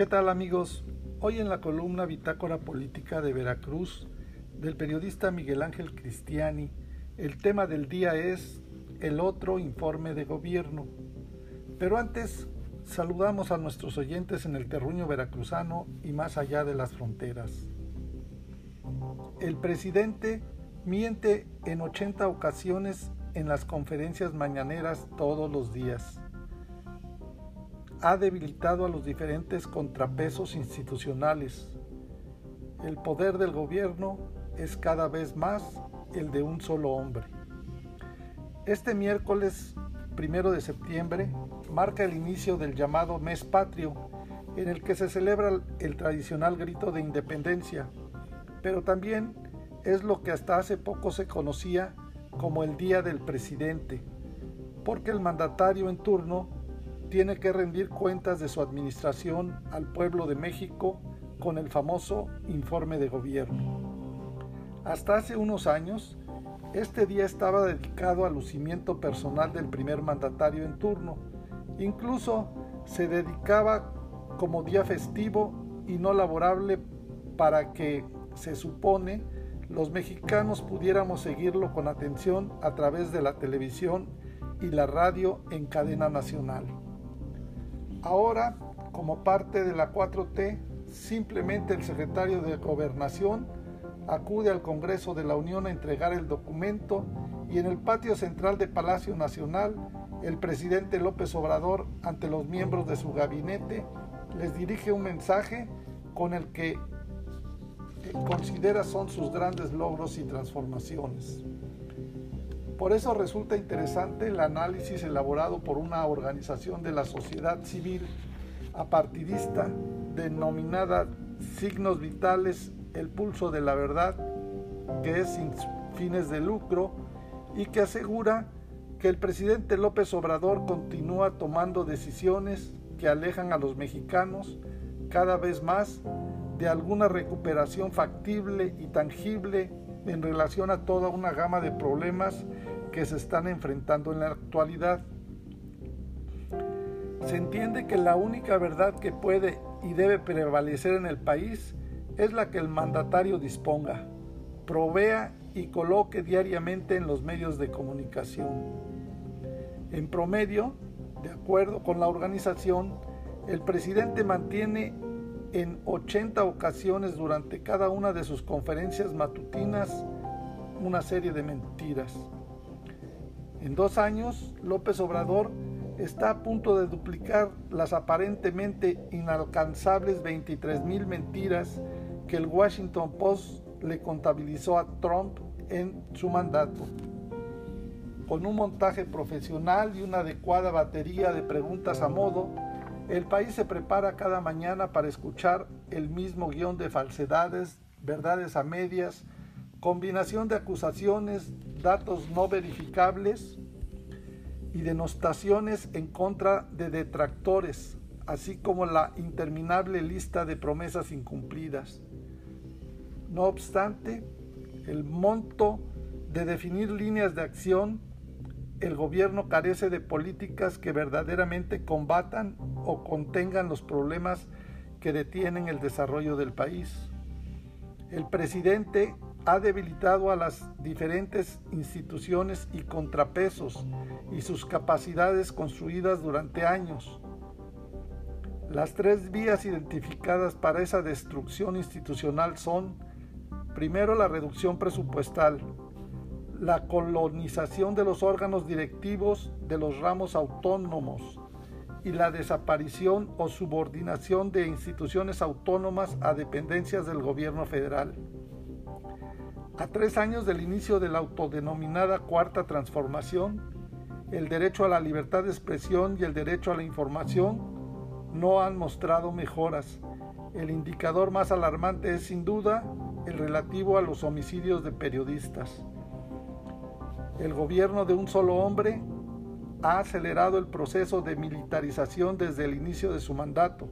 ¿Qué tal amigos? Hoy en la columna Bitácora Política de Veracruz del periodista Miguel Ángel Cristiani, el tema del día es el otro informe de gobierno. Pero antes saludamos a nuestros oyentes en el terruño veracruzano y más allá de las fronteras. El presidente miente en 80 ocasiones en las conferencias mañaneras todos los días ha debilitado a los diferentes contrapesos institucionales. El poder del gobierno es cada vez más el de un solo hombre. Este miércoles primero de septiembre marca el inicio del llamado Mes Patrio, en el que se celebra el tradicional grito de independencia, pero también es lo que hasta hace poco se conocía como el Día del Presidente, porque el mandatario en turno tiene que rendir cuentas de su administración al pueblo de México con el famoso informe de gobierno. Hasta hace unos años, este día estaba dedicado al lucimiento personal del primer mandatario en turno. Incluso se dedicaba como día festivo y no laborable para que, se supone, los mexicanos pudiéramos seguirlo con atención a través de la televisión y la radio en cadena nacional. Ahora, como parte de la 4T, simplemente el secretario de Gobernación acude al Congreso de la Unión a entregar el documento y en el patio central de Palacio Nacional, el presidente López Obrador, ante los miembros de su gabinete, les dirige un mensaje con el que considera son sus grandes logros y transformaciones. Por eso resulta interesante el análisis elaborado por una organización de la sociedad civil apartidista denominada Signos Vitales, el pulso de la verdad, que es sin fines de lucro y que asegura que el presidente López Obrador continúa tomando decisiones que alejan a los mexicanos cada vez más de alguna recuperación factible y tangible en relación a toda una gama de problemas que se están enfrentando en la actualidad. Se entiende que la única verdad que puede y debe prevalecer en el país es la que el mandatario disponga, provea y coloque diariamente en los medios de comunicación. En promedio, de acuerdo con la organización, el presidente mantiene en 80 ocasiones durante cada una de sus conferencias matutinas una serie de mentiras. En dos años, López Obrador está a punto de duplicar las aparentemente inalcanzables 23 mil mentiras que el Washington Post le contabilizó a Trump en su mandato. Con un montaje profesional y una adecuada batería de preguntas a modo, el país se prepara cada mañana para escuchar el mismo guion de falsedades, verdades a medias, combinación de acusaciones, datos no verificables y denostaciones en contra de detractores, así como la interminable lista de promesas incumplidas. No obstante, el monto de definir líneas de acción, el gobierno carece de políticas que verdaderamente combatan o contengan los problemas que detienen el desarrollo del país. El presidente ha debilitado a las diferentes instituciones y contrapesos y sus capacidades construidas durante años. Las tres vías identificadas para esa destrucción institucional son, primero, la reducción presupuestal, la colonización de los órganos directivos de los ramos autónomos y la desaparición o subordinación de instituciones autónomas a dependencias del gobierno federal. A tres años del inicio de la autodenominada Cuarta Transformación, el derecho a la libertad de expresión y el derecho a la información no han mostrado mejoras. El indicador más alarmante es sin duda el relativo a los homicidios de periodistas. El gobierno de un solo hombre ha acelerado el proceso de militarización desde el inicio de su mandato.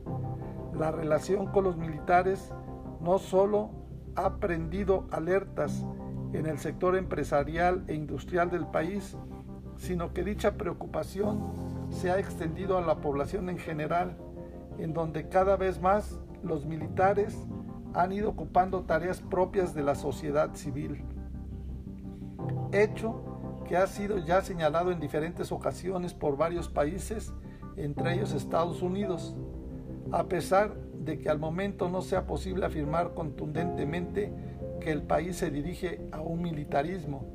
La relación con los militares no solo ha prendido alertas en el sector empresarial e industrial del país, sino que dicha preocupación se ha extendido a la población en general en donde cada vez más los militares han ido ocupando tareas propias de la sociedad civil. Hecho que ha sido ya señalado en diferentes ocasiones por varios países, entre ellos Estados Unidos, a pesar de que al momento no sea posible afirmar contundentemente que el país se dirige a un militarismo,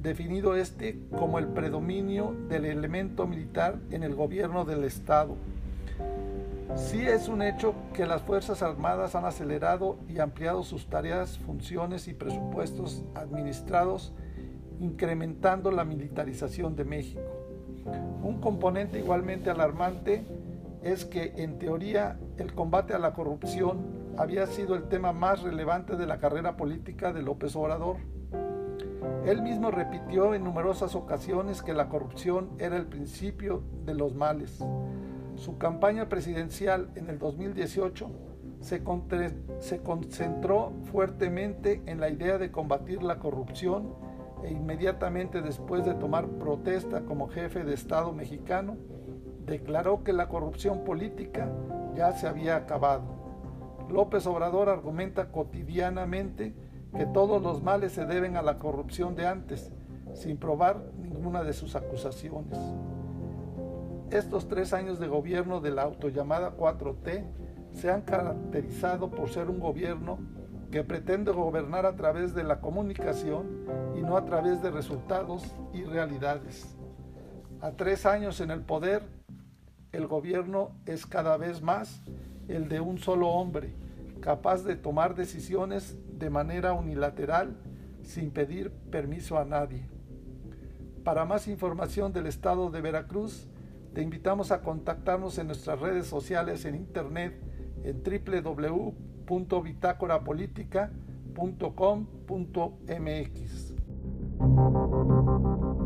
definido este como el predominio del elemento militar en el gobierno del Estado. Sí es un hecho que las Fuerzas Armadas han acelerado y ampliado sus tareas, funciones y presupuestos administrados, incrementando la militarización de México. Un componente igualmente alarmante es que en teoría el combate a la corrupción había sido el tema más relevante de la carrera política de López Obrador. Él mismo repitió en numerosas ocasiones que la corrupción era el principio de los males. Su campaña presidencial en el 2018 se, se concentró fuertemente en la idea de combatir la corrupción e inmediatamente después de tomar protesta como jefe de Estado mexicano, declaró que la corrupción política ya se había acabado. López Obrador argumenta cotidianamente que todos los males se deben a la corrupción de antes, sin probar ninguna de sus acusaciones. Estos tres años de gobierno de la autollamada 4T se han caracterizado por ser un gobierno que pretende gobernar a través de la comunicación y no a través de resultados y realidades. A tres años en el poder, el gobierno es cada vez más el de un solo hombre, capaz de tomar decisiones de manera unilateral sin pedir permiso a nadie. Para más información del estado de Veracruz, te invitamos a contactarnos en nuestras redes sociales en internet en www.bitácorapolítica.com.mx.